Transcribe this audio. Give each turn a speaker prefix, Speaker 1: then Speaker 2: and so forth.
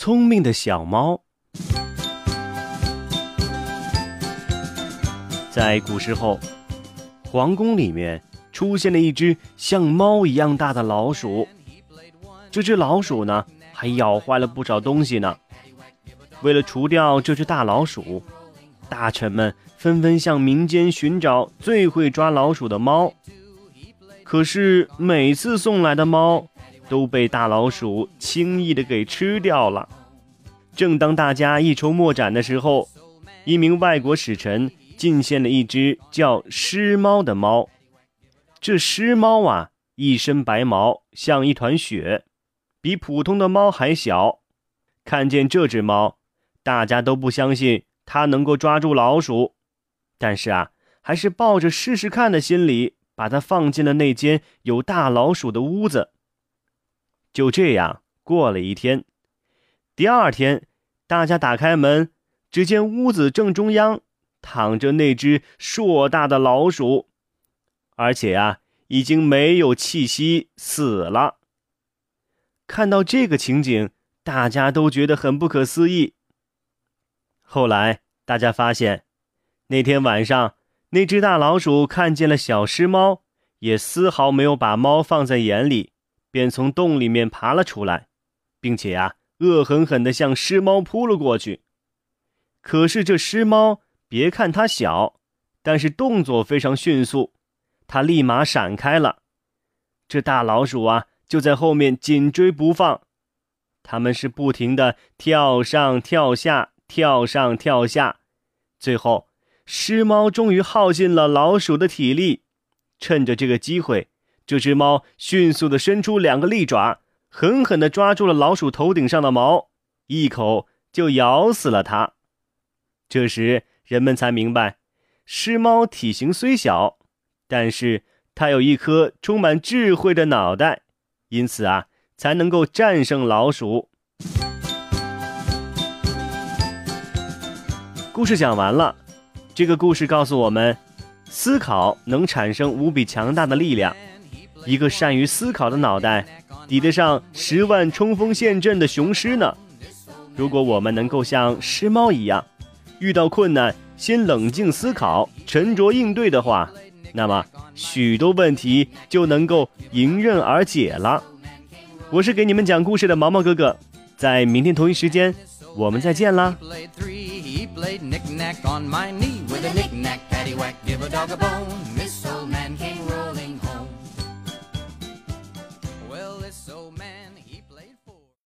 Speaker 1: 聪明的小猫。在古时候，皇宫里面出现了一只像猫一样大的老鼠。这只老鼠呢，还咬坏了不少东西呢。为了除掉这只大老鼠，大臣们纷纷向民间寻找最会抓老鼠的猫。可是每次送来的猫都被大老鼠轻易的给吃掉了。正当大家一筹莫展的时候，一名外国使臣。进献了一只叫狮猫的猫，这狮猫啊，一身白毛，像一团雪，比普通的猫还小。看见这只猫，大家都不相信它能够抓住老鼠，但是啊，还是抱着试试看的心理，把它放进了那间有大老鼠的屋子。就这样过了一天，第二天，大家打开门，只见屋子正中央。躺着那只硕大的老鼠，而且啊，已经没有气息，死了。看到这个情景，大家都觉得很不可思议。后来，大家发现，那天晚上，那只大老鼠看见了小狮猫，也丝毫没有把猫放在眼里，便从洞里面爬了出来，并且啊，恶狠狠地向狮猫扑了过去。可是这狮猫。别看它小，但是动作非常迅速，它立马闪开了。这大老鼠啊，就在后面紧追不放。他们是不停的跳上跳下，跳上跳下。最后，狮猫终于耗尽了老鼠的体力。趁着这个机会，这只猫迅速的伸出两个利爪，狠狠的抓住了老鼠头顶上的毛，一口就咬死了它。这时。人们才明白，狮猫体型虽小，但是它有一颗充满智慧的脑袋，因此啊，才能够战胜老鼠。故事讲完了，这个故事告诉我们，思考能产生无比强大的力量。一个善于思考的脑袋，抵得上十万冲锋陷阵的雄狮呢。如果我们能够像狮猫一样，遇到困难，先冷静思考，沉着应对的话，那么许多问题就能够迎刃而解了。我是给你们讲故事的毛毛哥哥，在明天同一时间，我们再见啦。